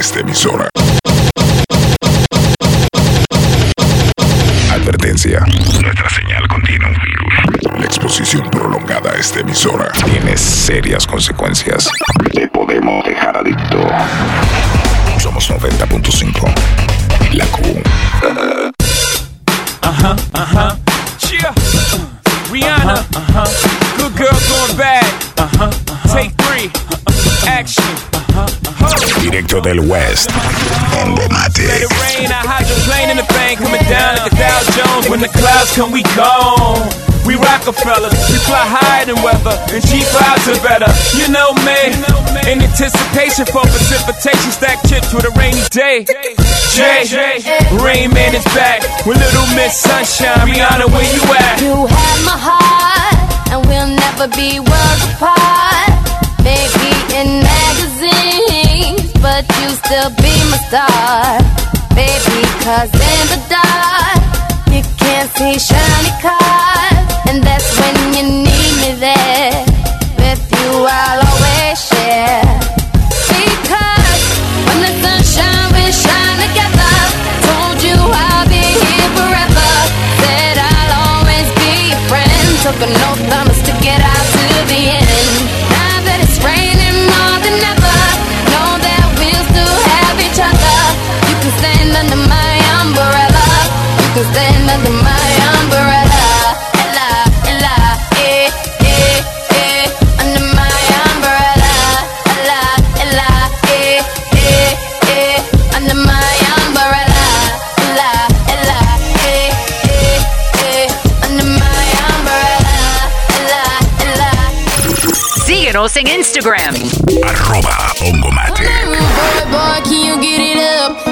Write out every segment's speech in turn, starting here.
esta emisora. Advertencia. Nuestra señal contiene un virus. La exposición prolongada a esta emisora tiene serias consecuencias. Te podemos dejar adicto. Somos 90.5. La Q. Uh-huh, uh-huh. Cheer. Rihanna. Uh-huh. Good girl going bad. Uh-huh. Take three. Action. Directo del West. Let Hongomatic. it rain, I hydroplane in the thing coming down like a Dow Jones. When the clouds come, we gone. We Rockefellers, we fly higher than weather, and cheap vibes are better. You know me, in anticipation for precipitation, stack chips with a rainy day. Jay, Rain Man is back with Little Miss Sunshine. Rihanna, where you at? You have my heart, and we'll never be worlds apart. Maybe in magazines, but you still be my star. Baby, cause in the dark, you can't see shiny cars. And that's when you need me there. With you, I'll always share. Because when the sunshine, we shine together. Told you I'll be here forever. Said I'll always be your friend. Took an oath, I'ma stick it out to the end. Now that it's raining under my umbrella. You can stand under my umbrella. Ella, Ella, eh, eh, eh, under my umbrella. Ella, Ella, eh, eh, eh, under my umbrella. Ella, Ella, eh, eh, eh, under my umbrella. Ella, Ella. Síguenos en Instagram, Arroba Hongomatic. Come here, rude boy, boy, can you get it up?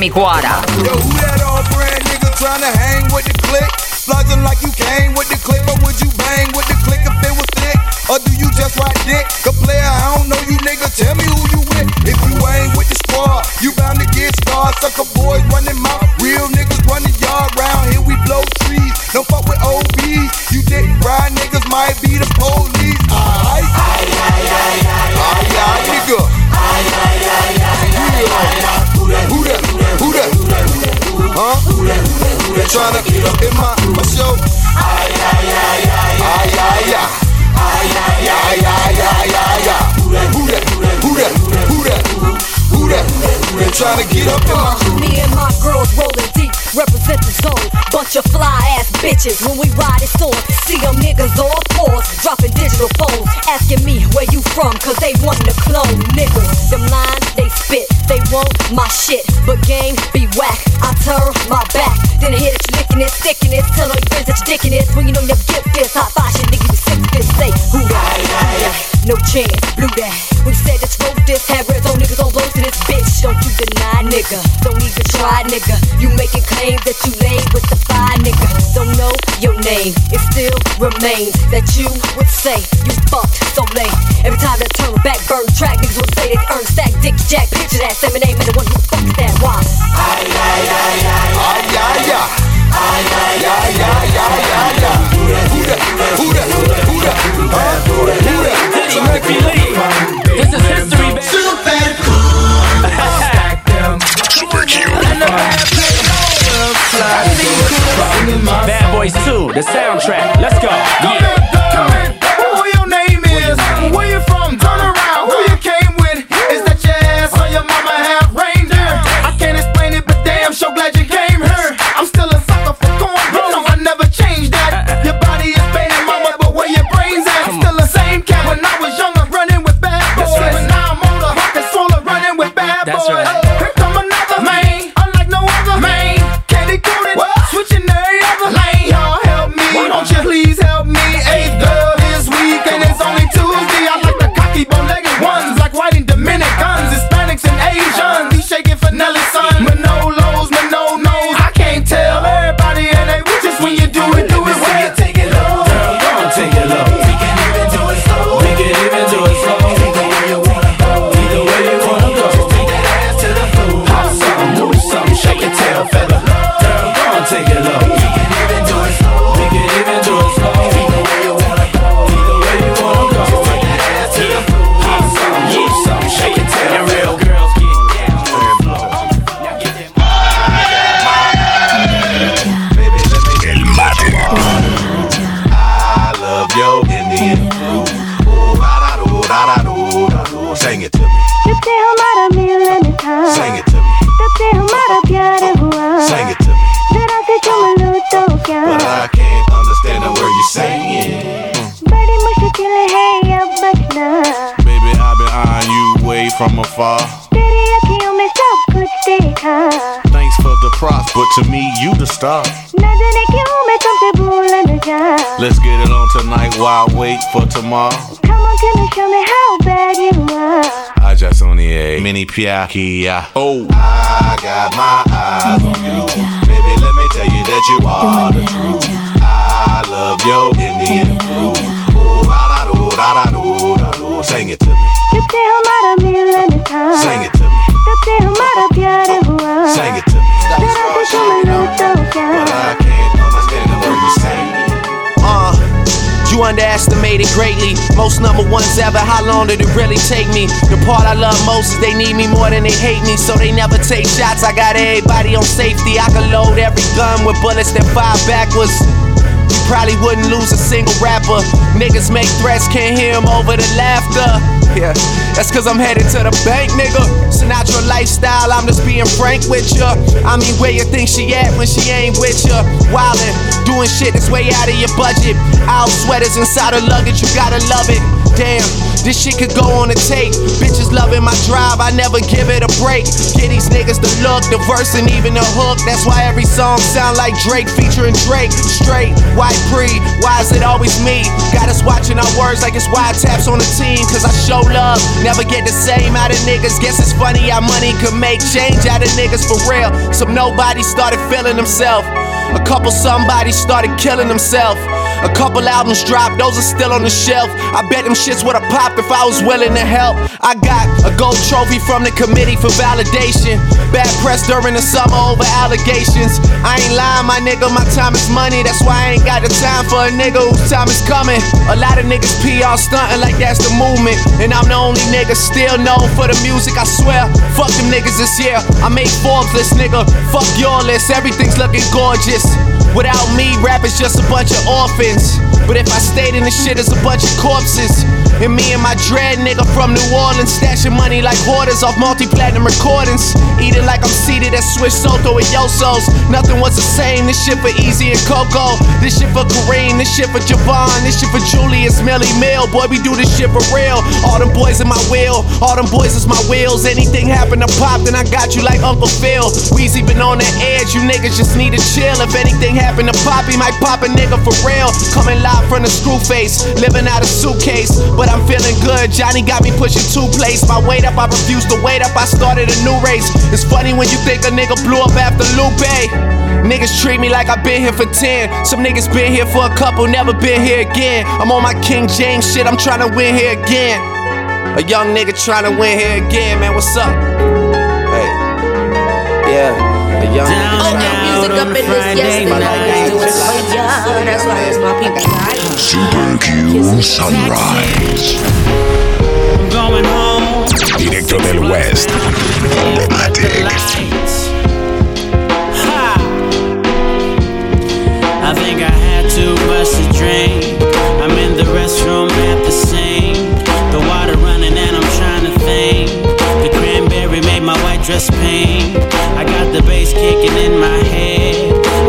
Micuara. They tryna get up in my Me and my girls rolling deep, represent the zone. Bunch of fly ass bitches when we ride it on. See them niggas all pause, dropping digital phones, asking me where you from, cause they want to clone niggas. Them lines they spit, they want my shit, but game be whack. I turn my back, then I that you licking it, sticking it, tell all your friends that you dicking it. When you know your gift is hot fire shit, nigga, you sick this, say who that? Who that? No chance, blew that. We said that you wrote this, had nigga. Don't even try, nigga. You making claims that you laid with the fire, nigga. Don't know your name. It still remains that you would say you fucked so late. Every time that turn back, burn track, niggas would say they earn stack, dick, jack. Picture that, same name and the one who fucked that. Why? Ay, ay, ay, ay, ay, ay, ay. Ay, ay, ay, ay, ay, ay, ay. Who that? Who that? Who that? Who that? Who that? Eddie Murphy Lee. This is history, baby. Stack Bad Boys 2, the soundtrack. Let's go. Yeah. from afar. Thanks for the props, but to me, you the star. Let's get it on tonight while I wait for tomorrow. Come on, tell me, show me how bad you are. I just only a eh? mini piakia. Oh, I got my eyes on you. Baby, let me tell you that you are the truth. I love your Indian food. Ooh, da da da da da do. Sing it to me, जब से हमारा मिलन था sing it to me, तब से हमारा प्यार हुआ sing it to me. जरा से चुम लूं तो क्या But I can't understand the word you're saying. Uh, you underestimated greatly. Most number ones ever. How long did it really take me? The part I love most is they need me more than they hate me, so they never take shots. I got everybody on safety. I can load every gun with bullets that fire backwards. Probably wouldn't lose a single rapper. Niggas make threats, can't hear hear 'em over the laughter. Yeah, that's cause I'm headed to the bank, nigga. Sinatra lifestyle, I'm just being frank with ya. I mean, where you think she at when she ain't with ya? Wildin', doing shit that's way out of your budget. Out sweaters inside her luggage, you gotta love it. Damn, this shit could go on a tape. Bitches loving my drive, I never give it a break. Get these niggas the look, the verse, and even the hook. That's why every song sound like Drake featuring Drake. Straight, white pre, why is it always me? Got us watching our words like it's wiretaps on the team. Cause I show love, never get the same out of niggas. Guess it's funny how money could make change out of niggas for real. So nobody started feeling themselves. A couple somebody started killing themselves. A couple albums dropped, those are still on the shelf. I bet them shits would've popped if I was willing to help. I got a gold trophy from the committee for validation. Bad press during the summer over allegations. I ain't lying, my nigga, my time is money. That's why I ain't got the time for a nigga whose time is coming. A lot of niggas PR stunting like that's the movement. And I'm the only nigga still known for the music, I swear. Fuck them niggas this year. I made Forbes list, nigga. Fuck your list, everything's looking gorgeous this. Without me, rap is just a bunch of orphans. But if I stayed in the shit, it's a bunch of corpses. And me and my dread nigga from New Orleans, stashing money like hoarders off multi platinum recordings. Eating like I'm seated at Swiss Soto and Yosos. Nothing was the same. This shit for Easy and Coco. This shit for Kareem. This shit for Javon. This shit for Julius, Millie Mill. Boy, we do this shit for real. All them boys in my wheel. All them boys is my wheels. Anything happen to pop, then I got you like Uncle Phil. Weezy been on the edge. You niggas just need to chill. If anything happen to Poppy, might pop a nigga for real. Coming live from the screw face, living out a suitcase. But I'm feeling good, Johnny got me pushing two plates. My weight up, I refuse to wait up, I started a new race. It's funny when you think a nigga blew up after Lupe. Niggas treat me like I've been here for 10. Some niggas been here for a couple, never been here again. I'm on my King James shit, I'm trying to win here again. A young nigga trying to win here again, man, what's up? Hey. Yeah, a young nigga Oh, tryna- music up in this yesterday. Do it for ya. That's why it's my people. right? Super Q Sunrise. I'm going home. Directo del West. Automatic. Ha! I think I had too much to drink. I'm in the restroom at the sink. Dress pink. I got the bass kicking in my head.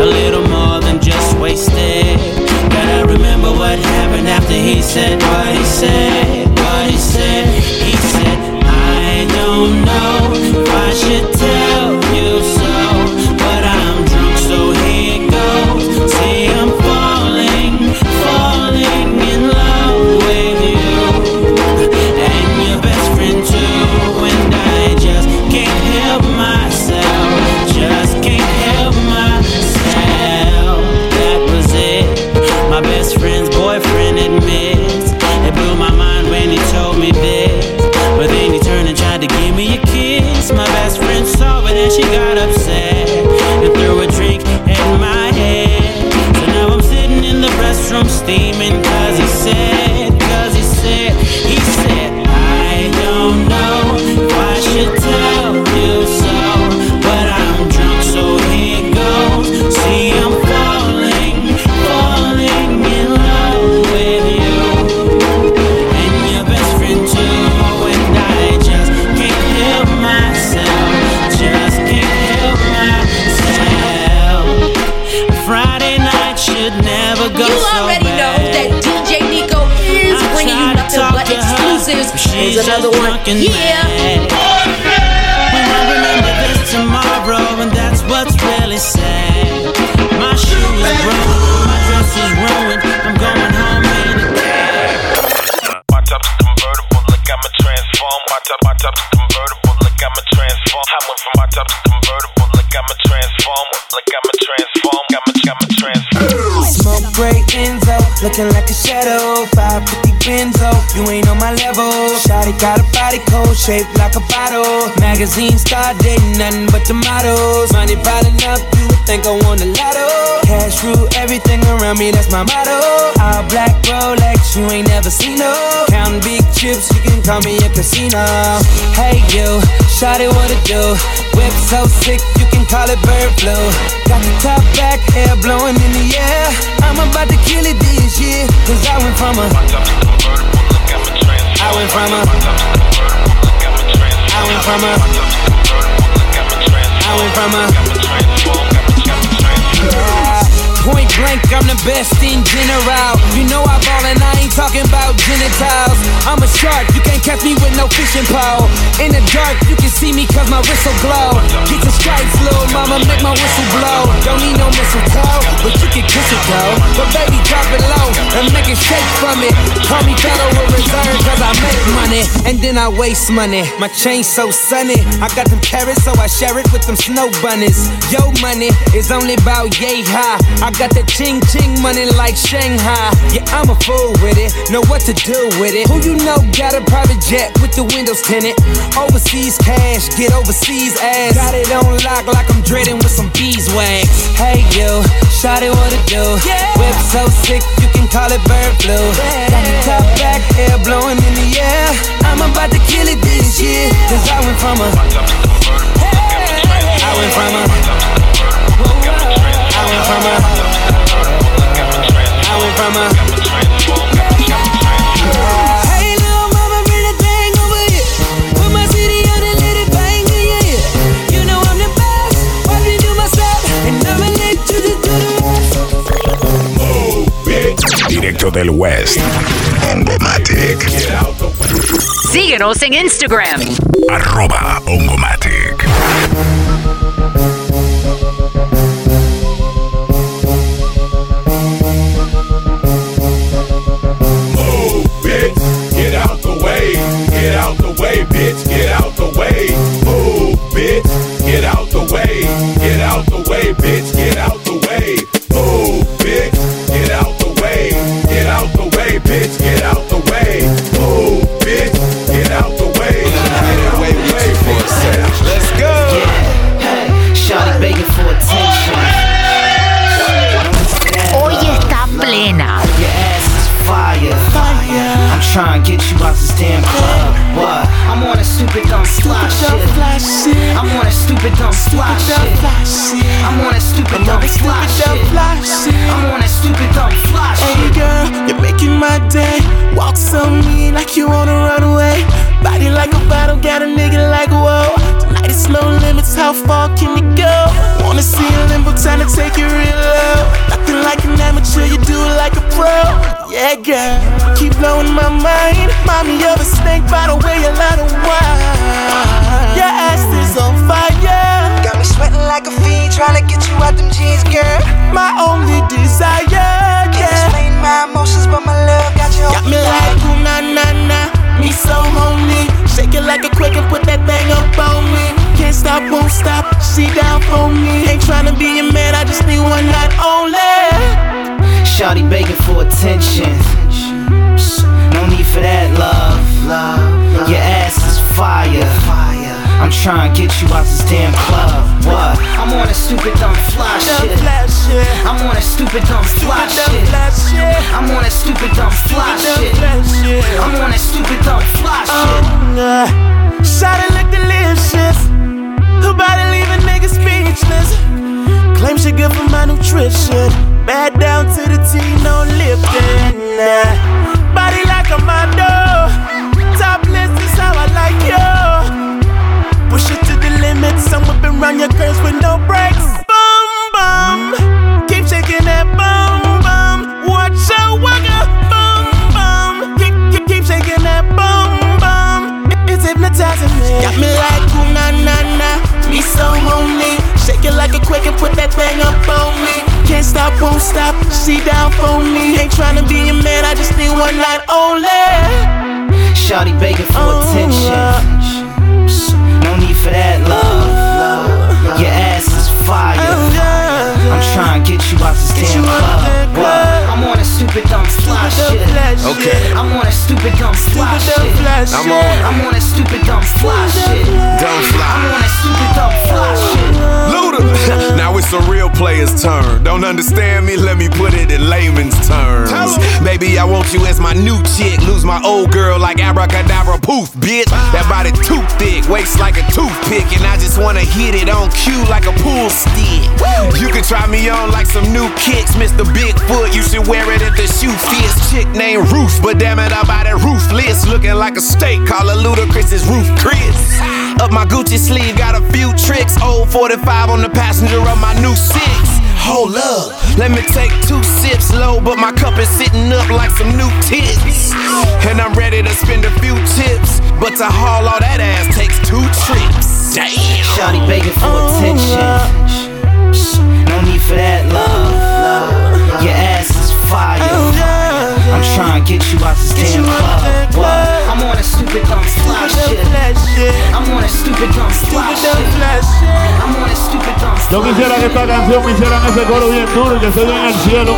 A little more than just wasted. Gotta remember what happened after he said what he said. Shaped like a bottle. Magazine star dating nothing but tomatoes. Money piling up, you would think I won the lotto. Cash rule everything around me, that's my motto. All black Rolex, you ain't never seen no. Counting big chips, you can call me a casino. Hey you, shawty what it do? Whip so sick, you can call it bird flu. Got the top back, hair blowing in the air. I'm about to kill it this year, cause I went from a. I went from a. I went from a. I went from a. Point blank, I'm the best in general. You know I ball and I ain't talking about genitals. I'm a shark, you can't catch me with no fishing pole. In the dark, you can see me cause my whistle glow. Get the stripes, little mama, make my whistle blow. Don't need no mistletoe, but you can kiss it though. But baby, drop it low and make it shake from it. Call me Federal Reserve cause I make money and then I waste money. My chain so sunny, I got them carrots so I share it with them snow bunnies. Yo, money is only about yay high. I got that ting ting money like Shanghai. Yeah, I'm a fool with it, know what to do with it. Who you know got a private jet with the windows tinted? Overseas cash, get overseas ass. Got it on lock like I'm dreading with some beeswax. Hey you, shot it what it do? Yeah. Whip so sick you can call it bird flu. Got the top back, hair blowing in the air. I'm about to kill it this year, cause I went from a. I went from a. I went from a. Hey, little mama, bring that thing over here. Put my CD on and let it bang in your ear. You know I'm the best. Watch me do my step, and I'ma let you just do the rest. Directo del West. Ongomatic. Síguenos en Instagram. Arroba Ongomatic. Stupid dumb fly shit. I'm on that stupid dumb fly shit. I'm on that stupid dumb fly Hey girl, you're making my day. Walk so mean like you wanna run away. Body like a bottle, got a nigga like whoa. Tonight is no limits, how far can you go? Wanna see a limbo, time to take it real low. Nothing like an amateur, you do it like a pro. Yeah, girl, keep blowing my mind. Mommy of a snake by the way you let her wine. Your ass is on fire. A fiend, trying to get you out them jeans, girl. My only desire, Can't explain my emotions, but my love got you. Got me like ooh na na na, me so horny. Shake it like a quick and put that thing up on me. Can't stop, won't stop, she down for me. Ain't tryna be your man, I just need one night only. Shawty begging for attention. No need for that, love. Your ass is fire. I'm trying to get you out this damn club. What? I'm on that stupid dumb fly shit. I'm on that stupid dumb fly shit. I'm on that stupid dumb fly shit. I'm on that stupid dumb fly shit. Uh, Shawty look delicious. Her body leaving niggas speechless. Claim she good for my nutrition. Bad down to the T, no lifting. Body like a. Topless Round your curves with no brakes. Boom, boom. Keep shaking that boom, boom. Watch your wagga. Boom, boom. Keep, keep, keep shaking that boom, boom. It's hypnotizing me. Got me like ooh na na na. Me so horny. Shake it like a quick and put that thing up on me. Can't stop, won't stop. She down for me. Ain't tryna be your man. I just need one night only. Shawty begging for Oh, attention. Uh, no need for that, love. Your ass is fire. I'm trying to get you out this damn club. Player's turn. Don't understand me? Let me put it in layman's terms. Baby, I want you as my new chick. Lose my old girl like abracadabra poof, bitch. That body too thick, waist like a toothpick, and I just wanna hit it on cue like a pool stick. You can try me on like some new kicks, Mr. Bigfoot. You should wear it if the shoe fits. Chick named Ruth, but damn it, I body ruthless. Looking like a steak, call her Ludacris, Ruth Chris. Up my Gucci sleeve, got a few tricks. Old 45 on the passenger of my new six. Hold up, let me take two sips low, but my cup is sitting up like some new tits. And I'm ready to spend a few tips, but to haul all that ass takes two trips. Damn. Shawty begging for attention. Oh, uh. No need for that, love. Yo quisiera que esta canción me hicieran ese coro bien duro y que se en el cielo.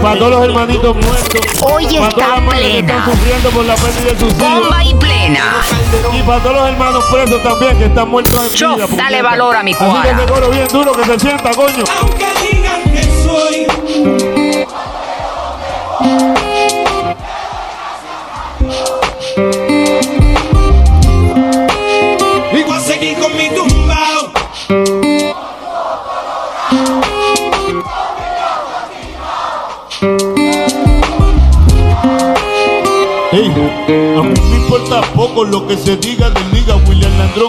Para todos los hermanitos muertos. Hoy para está todas las madres que plena. están sufriendo por la pérdida de sus hijos. Bomba y plena. Y para todos los hermanos presos también que están muertos en Chof, vida. dale valor a mi Así que cuadra. ese coro bien duro que se sienta, coño. Aunque digan que soy lo que se diga de Liga William Landrón.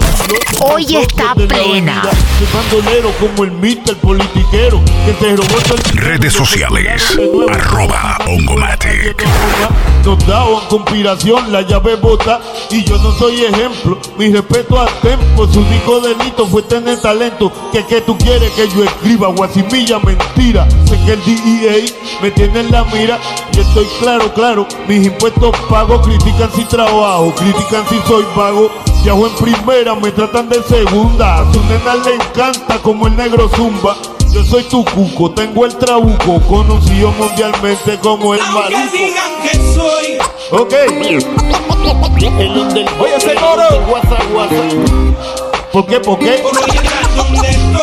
Hoy está plena. El bandolero como el mister politiquero que se robó Redes sociales, arroba Ongomatic. Nos daban conspiración, la llave bota y yo no soy ejemplo. Mi respeto a Tempo, su único delito fue tener talento. Que que tú quieres que yo escriba, guasimilla, mentira. Sé que el DEA me tiene en la mira y estoy claro, claro. Mis impuestos pago, critican si trabajo, critican si soy vago. Viajo en primera, me tratan de segunda. A su nena le encanta como el negro zumba. Yo soy tu cuco, tengo el trabuco, conocido mundialmente como el Aunque maluco. digan que soy Ok. El under Oye, ese coro. guasa, guasa. ¿Por qué? ¿Por qué? Por hoy estar donde estoy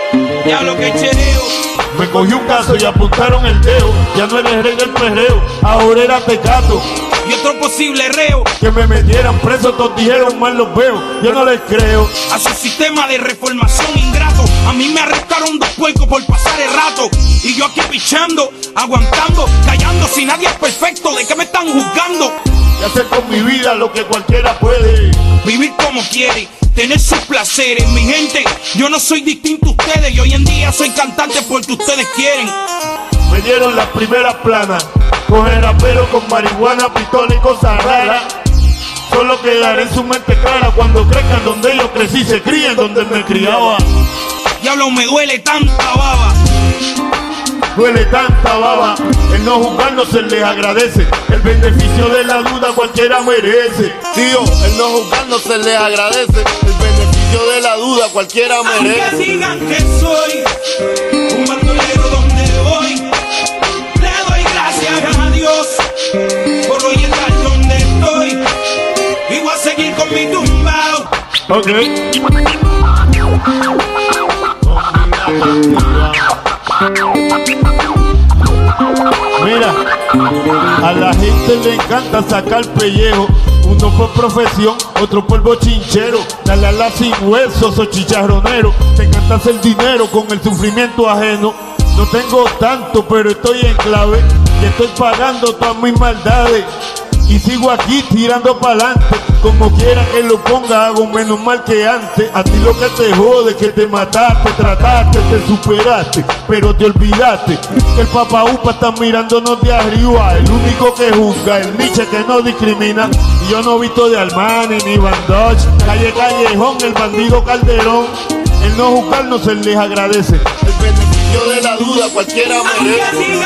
Que chereo. Me cogió un caso y apuntaron el dedo. Ya no eres rey del perreo, ahora era tecato. Y otro posible reo. Que me metieran preso, todos dijeron mal los veo. Yo no les creo. A su sistema de reformación ingrato. A mí me arrestaron dos puercos por pasar el rato. Y yo aquí pichando, aguantando, callando. Si nadie es perfecto, ¿de qué me están juzgando? Y hacer con mi vida lo que cualquiera puede. Vivir como quiere, tener sus placeres. Mi gente, yo no soy distinto a ustedes. Y hoy en día soy cantante porque ustedes quieren. Me dieron las primeras planas. Coger rapero con marihuana, pistola y cosas raras. Solo quedaré en su mente clara cuando crezcan donde yo crecí, se críen donde me criaba. Diablo, me duele tanta baba. Duele tanta baba, el no juzgar no se les agradece. El beneficio de la duda cualquiera merece. Tío, el no juzgar no se les agradece. El beneficio de la duda cualquiera Aunque merece. digan que soy un bandolero donde voy, le doy gracias a Dios por hoy estar donde estoy. Y voy a seguir con mi tumbao. Ok. A la gente le encanta sacar pellejo. Uno por profesión, otro por bochinchero. Dale a la sin huesos o chicharronero. Te encanta hacer dinero con el sufrimiento ajeno. No tengo tanto, pero estoy en clave. Y estoy pagando todas mis maldades. Y sigo aquí tirando pa'lante. Como quiera que lo ponga, hago menos mal que antes. A ti lo que te jode, que te mataste, trataste, te superaste, pero te olvidaste. El papá upa está mirándonos de arriba. El único que juzga, el Nietzsche que no discrimina. Y yo no visto de Armani ni Van Dodge. Calle Callejón, el bandido Calderón. El no juzgar no se les agradece. El beneficio de la duda cualquiera merece.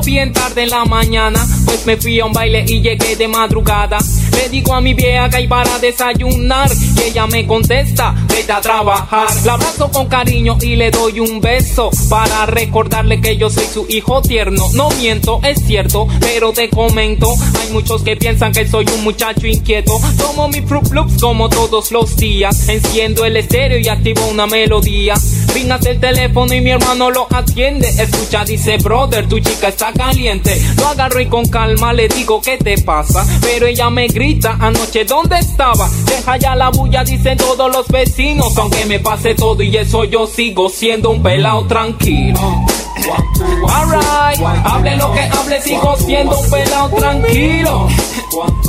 Bien tarde en la mañana, pues me fui a un baile y llegué de madrugada. Le digo a mi vieja que hay para desayunar, y ella me contesta, vete a trabajar. La abrazo con cariño y le doy un beso para recordarle que yo soy su hijo tierno. No miento, es cierto, pero te comento, hay muchos que piensan que soy un muchacho inquieto. Tomo mi Fruit Loops como todos los días, enciendo el estéreo y activo una melodía. Ringas el teléfono y mi hermano lo atiende. Escucha, dice, brother, tu chica está caliente. Lo agarro y con calma le digo, ¿qué te pasa? Pero ella me grita, anoche, ¿dónde estaba? Deja ya la bulla, dicen todos los vecinos. Aunque me pase todo y eso yo sigo siendo un pelao tranquilo. Alright, hable lo que hable, sigo siendo un pelao tranquilo.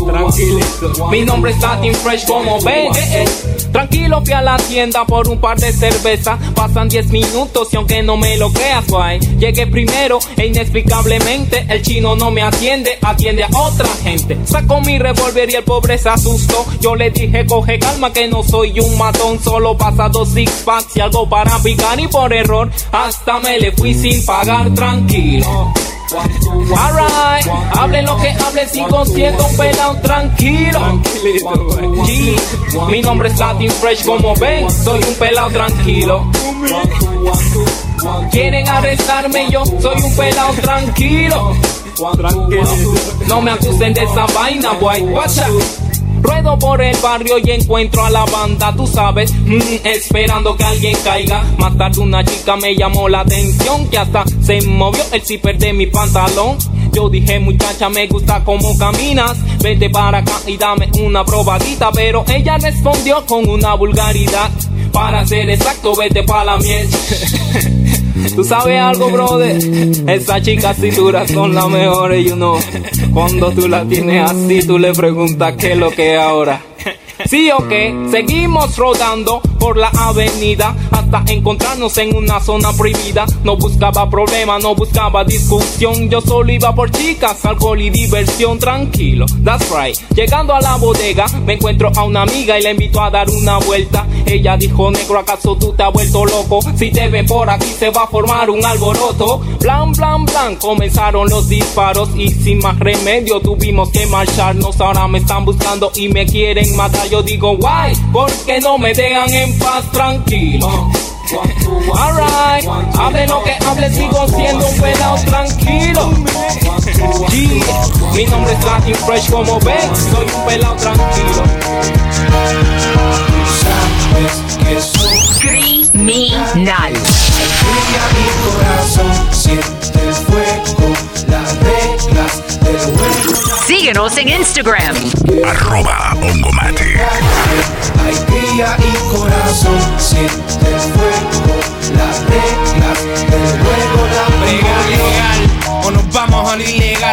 Tranquilito. Mi nombre es Latin Fresh, como ven. eh, eh. Tranquilo, fui a la tienda por un par de cervezas. Pasan 10 minutos y aunque no me lo creas, guay. Llegué primero e inexplicablemente el chino no me atiende, atiende a otra gente. Sacó mi revólver y el pobre se asustó. Yo le dije, coge calma que no soy un matón. Solo pasa dos six packs y algo para picar y por error hasta me le fui sin pagar tranquilo. Alright, hablen lo que hablen, sigo siendo pelado tranquilo. Mi nombre es Latin Fresh, como ven, soy un pelado tranquilo. Quieren arrestarme, yo soy un pelado tranquilo. No me acusen de esa vaina, boy. Guacha. Ruedo por el barrio y encuentro a la banda, tú sabes, mm, esperando que alguien caiga. Más tarde una chica me llamó la atención, que hasta se movió el zipper de mi pantalón. Yo dije, muchacha, me gusta cómo caminas, vete para acá y dame una probadita. Pero ella respondió con una vulgaridad, para ser exacto, vete para la miel. Tú sabes algo, brother. Esas chicas cinturas son las mejores, you know. Cuando tú la tienes así, tú le preguntas qué es lo que es ahora. Sí o qué, seguimos rodando por la avenida hasta encontrarnos en una zona prohibida. No buscaba problema, no buscaba discusión. Yo solo iba por chicas, alcohol y diversión. Tranquilo, that's right. Llegando a la bodega, me encuentro a una amiga y la invito a dar una vuelta. Ella dijo, negro, ¿acaso tú te has vuelto loco? Si te ven por aquí se va a formar un alboroto. Blan, blan, blan, comenzaron los disparos y sin más remedio tuvimos que marcharnos. Ahora me están buscando y me quieren matar. Yo digo, why? Porque no me dejan en paz tranquilo. Alright, hable lo que hable, sigo siendo un pelado tranquilo. Yeah. Mi nombre es Latin Fresh, como ven, soy un pelado tranquilo. Criminal. Brilla mi corazón, siente el fuego, las reglas del juego. Síguenos en Instagram. Arroba Ongomatic. Y corazón, siente el fuego, las reglas del juego, la Legal, legal, o nos vamos al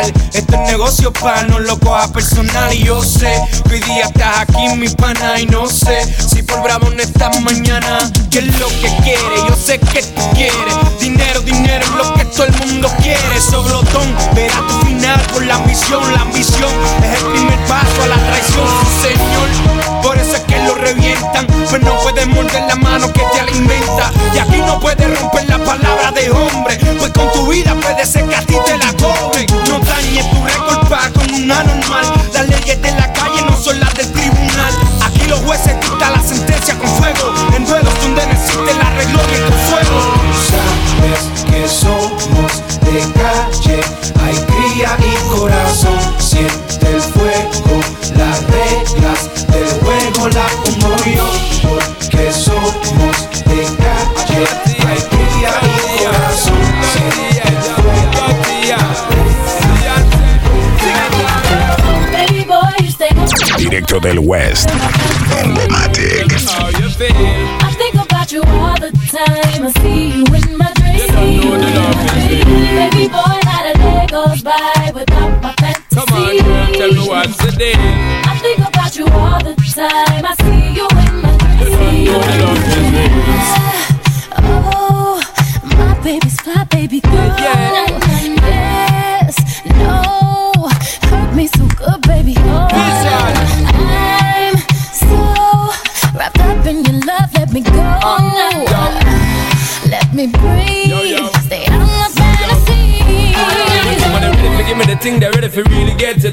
ilegal. Esto es negocio para no lo cojas personal. Y yo sé que hoy día estás aquí, mi pana. Y no sé si por bravo no estás mañana. ¿Qué es lo que quieres? Yo sé que tú quieres. Dinero, dinero es lo que todo el mundo quiere. Soblotón, verás tu final por la ambición. La ambición es el primer paso a la traición, señor. Por eso es que lo revientan. Pero no puedes morder la mano que te alimenta. Y aquí no puedes romper la palabra de hombre. Pues con tu vida puede ser que a ti te la cobren. No y tu récord con una normal. La Directo del West. Hongomatic. I think about you all the time. I see you in my dreams. Baby boy, not a day goes by without my fantasy. Come on, girl, tell me what's the deal. I think about you all the time. I see you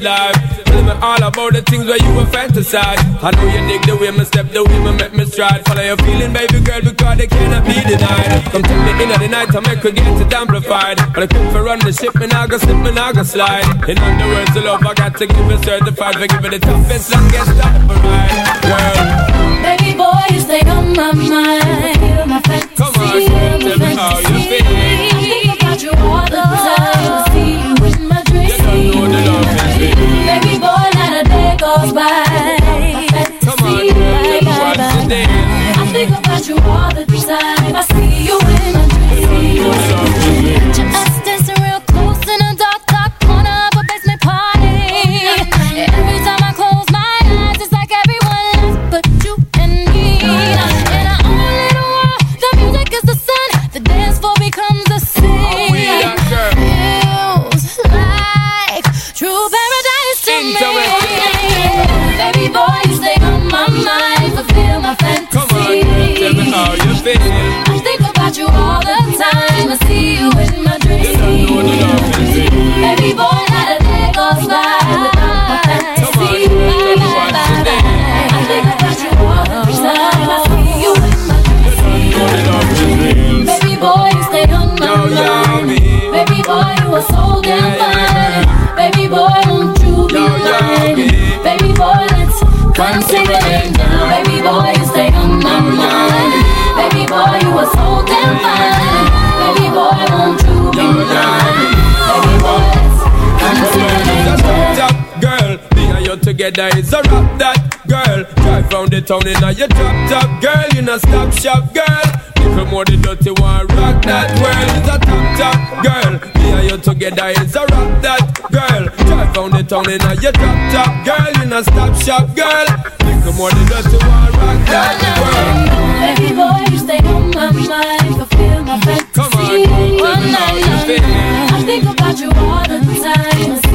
life. Tell me all about the things where you were fantasize. I know you dig the way me step, the way me make me stride. Follow your feeling, baby girl, because they cannot be denied. Come tell me in the night, I make her get it amplified. But I quit for run the ship, and I go slip, and I go slide. In other words, the love I got to give it certified for giving the toughest, longest time for ride. Girl, Baby boy, you stay on my mind. My fantasy, come on, tell me how you feel. Town in a your top top girl, you know stop shop girl. Little more the dirty one, rock that well. It's a top top girl. Me and you together, it's a rock that girl. Drive down the town in a your top top girl. In a stop shop girl. Little more the dirty one, rock that world. Baby boy, you stay on my mind, fulfill my fantasy. Come on, One night. I think about you all the time.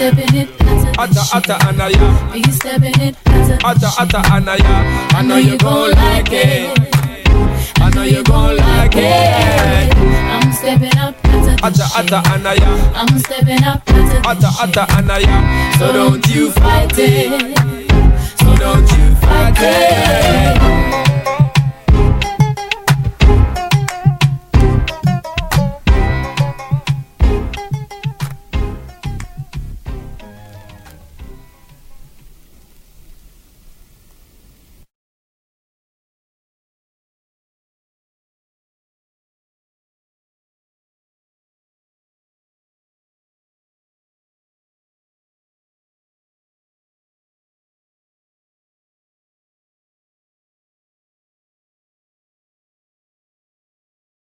Stepping it, Atta atta anaya, be stepping it, atta atta anaya. I know you gon' like it. I know you gon' like it. I'm stepping up, Atta atta anaya, I'm stepping up, atta atta anaya. so don't you fight it. So don't you fight it.